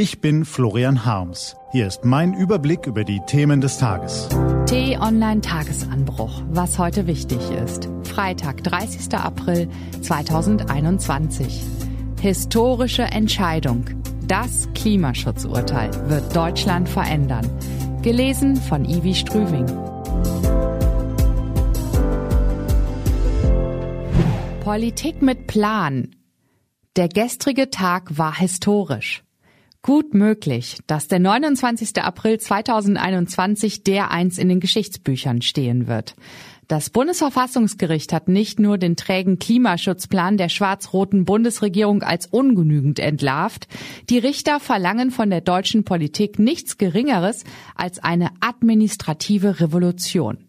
Ich bin Florian Harms. Hier ist mein Überblick über die Themen des Tages. T-Online Tagesanbruch. Was heute wichtig ist. Freitag, 30. April 2021. Historische Entscheidung. Das Klimaschutzurteil wird Deutschland verändern. Gelesen von Ivi Strüving. Politik mit Plan. Der gestrige Tag war historisch. Gut möglich, dass der 29. April 2021 der eins in den Geschichtsbüchern stehen wird. Das Bundesverfassungsgericht hat nicht nur den trägen Klimaschutzplan der schwarz-roten Bundesregierung als ungenügend entlarvt, die Richter verlangen von der deutschen Politik nichts Geringeres als eine administrative Revolution.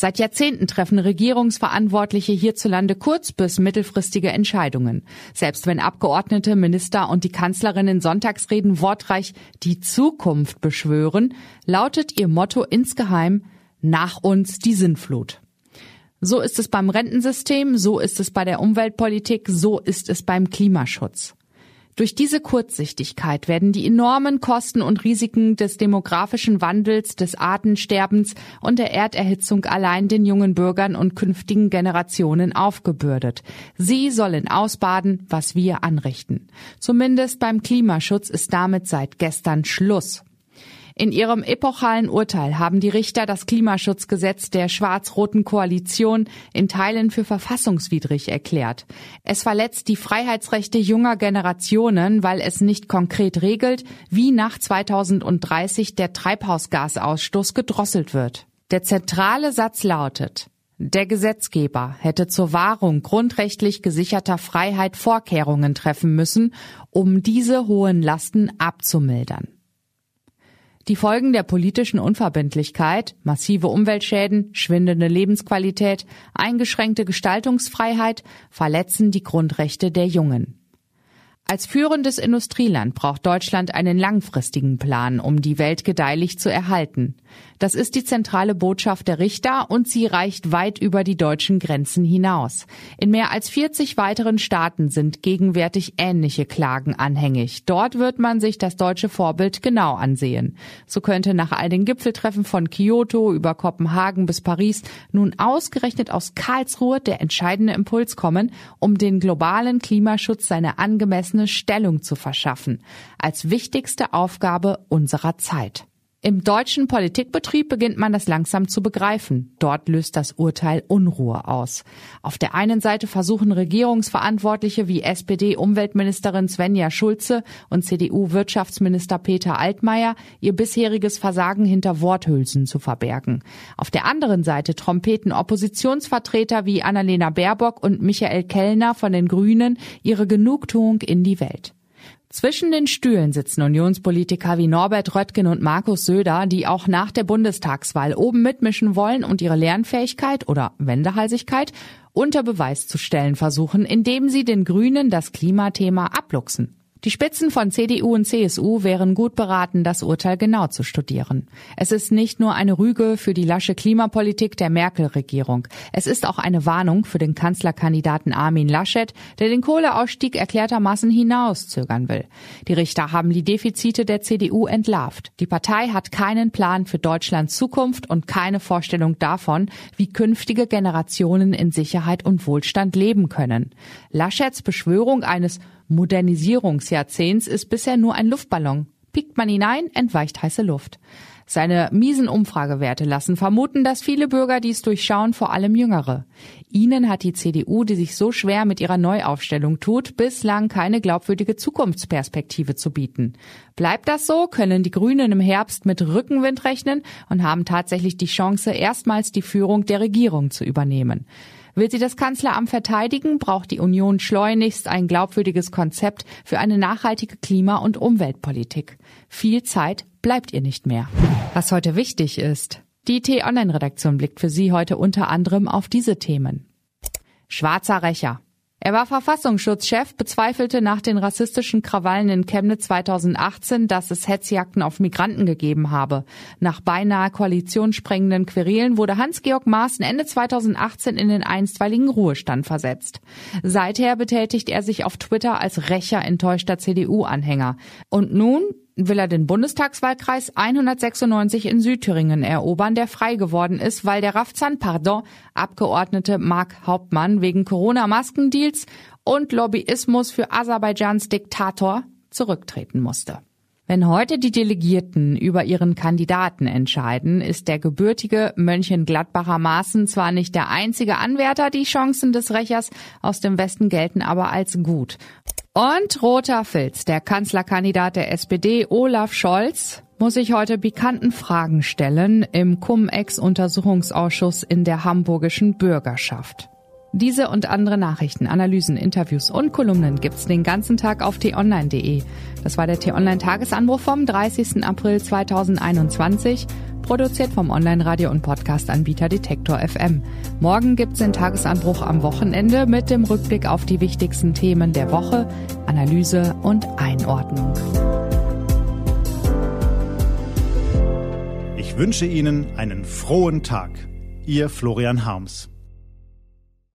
Seit Jahrzehnten treffen Regierungsverantwortliche hierzulande kurz- bis mittelfristige Entscheidungen. Selbst wenn Abgeordnete, Minister und die Kanzlerin in Sonntagsreden wortreich die Zukunft beschwören, lautet ihr Motto insgeheim nach uns die Sinnflut. So ist es beim Rentensystem, so ist es bei der Umweltpolitik, so ist es beim Klimaschutz. Durch diese Kurzsichtigkeit werden die enormen Kosten und Risiken des demografischen Wandels, des Artensterbens und der Erderhitzung allein den jungen Bürgern und künftigen Generationen aufgebürdet. Sie sollen ausbaden, was wir anrichten. Zumindest beim Klimaschutz ist damit seit gestern Schluss. In ihrem epochalen Urteil haben die Richter das Klimaschutzgesetz der schwarz-roten Koalition in Teilen für verfassungswidrig erklärt. Es verletzt die Freiheitsrechte junger Generationen, weil es nicht konkret regelt, wie nach 2030 der Treibhausgasausstoß gedrosselt wird. Der zentrale Satz lautet, der Gesetzgeber hätte zur Wahrung grundrechtlich gesicherter Freiheit Vorkehrungen treffen müssen, um diese hohen Lasten abzumildern. Die Folgen der politischen Unverbindlichkeit, massive Umweltschäden, schwindende Lebensqualität, eingeschränkte Gestaltungsfreiheit verletzen die Grundrechte der Jungen. Als führendes Industrieland braucht Deutschland einen langfristigen Plan, um die Welt gedeihlich zu erhalten. Das ist die zentrale Botschaft der Richter und sie reicht weit über die deutschen Grenzen hinaus. In mehr als 40 weiteren Staaten sind gegenwärtig ähnliche Klagen anhängig. Dort wird man sich das deutsche Vorbild genau ansehen. So könnte nach all den Gipfeltreffen von Kyoto über Kopenhagen bis Paris nun ausgerechnet aus Karlsruhe der entscheidende Impuls kommen, um den globalen Klimaschutz seine angemessene Stellung zu verschaffen, als wichtigste Aufgabe unserer Zeit. Im deutschen Politikbetrieb beginnt man das langsam zu begreifen. Dort löst das Urteil Unruhe aus. Auf der einen Seite versuchen Regierungsverantwortliche wie SPD-Umweltministerin Svenja Schulze und CDU-Wirtschaftsminister Peter Altmaier ihr bisheriges Versagen hinter Worthülsen zu verbergen. Auf der anderen Seite trompeten Oppositionsvertreter wie Annalena Baerbock und Michael Kellner von den Grünen ihre Genugtuung in die Welt. Zwischen den Stühlen sitzen Unionspolitiker wie Norbert Röttgen und Markus Söder, die auch nach der Bundestagswahl oben mitmischen wollen und ihre Lernfähigkeit oder Wendehalsigkeit unter Beweis zu stellen versuchen, indem sie den Grünen das Klimathema abluchsen. Die Spitzen von CDU und CSU wären gut beraten, das Urteil genau zu studieren. Es ist nicht nur eine Rüge für die lasche Klimapolitik der Merkel-Regierung. Es ist auch eine Warnung für den Kanzlerkandidaten Armin Laschet, der den Kohleausstieg erklärtermaßen hinauszögern will. Die Richter haben die Defizite der CDU entlarvt. Die Partei hat keinen Plan für Deutschlands Zukunft und keine Vorstellung davon, wie künftige Generationen in Sicherheit und Wohlstand leben können. Laschets Beschwörung eines Modernisierungsjahrzehnts ist bisher nur ein Luftballon. Piekt man hinein, entweicht heiße Luft. Seine miesen Umfragewerte lassen vermuten, dass viele Bürger dies durchschauen, vor allem Jüngere. Ihnen hat die CDU, die sich so schwer mit ihrer Neuaufstellung tut, bislang keine glaubwürdige Zukunftsperspektive zu bieten. Bleibt das so, können die Grünen im Herbst mit Rückenwind rechnen und haben tatsächlich die Chance, erstmals die Führung der Regierung zu übernehmen. Will sie das Kanzleramt verteidigen, braucht die Union schleunigst ein glaubwürdiges Konzept für eine nachhaltige Klima- und Umweltpolitik. Viel Zeit bleibt ihr nicht mehr. Was heute wichtig ist. Die T-Online-Redaktion blickt für Sie heute unter anderem auf diese Themen. Schwarzer Rächer. Er war Verfassungsschutzchef, bezweifelte nach den rassistischen Krawallen in Chemnitz 2018, dass es Hetzjagden auf Migranten gegeben habe. Nach beinahe koalitionssprengenden Querelen wurde Hans-Georg Maaßen Ende 2018 in den einstweiligen Ruhestand versetzt. Seither betätigt er sich auf Twitter als rächer enttäuschter CDU-Anhänger. Und nun will er den Bundestagswahlkreis 196 in Südthüringen erobern, der frei geworden ist, weil der Rafzan Pardon Abgeordnete Mark Hauptmann wegen Corona-Maskendeals und Lobbyismus für Aserbaidschans Diktator zurücktreten musste. Wenn heute die Delegierten über ihren Kandidaten entscheiden, ist der gebürtige Mönchengladbacher Maßen zwar nicht der einzige Anwärter, die Chancen des Rächers aus dem Westen gelten aber als gut. Und roter Filz, der Kanzlerkandidat der SPD Olaf Scholz, muss sich heute pikanten Fragen stellen im Cum-Ex-Untersuchungsausschuss in der hamburgischen Bürgerschaft. Diese und andere Nachrichten, Analysen, Interviews und Kolumnen gibt's den ganzen Tag auf t-online.de. Das war der t-online Tagesanbruch vom 30. April 2021, produziert vom Online-Radio- und Podcast-Anbieter Detektor FM. Morgen gibt's den Tagesanbruch am Wochenende mit dem Rückblick auf die wichtigsten Themen der Woche, Analyse und Einordnung. Ich wünsche Ihnen einen frohen Tag. Ihr Florian Harms.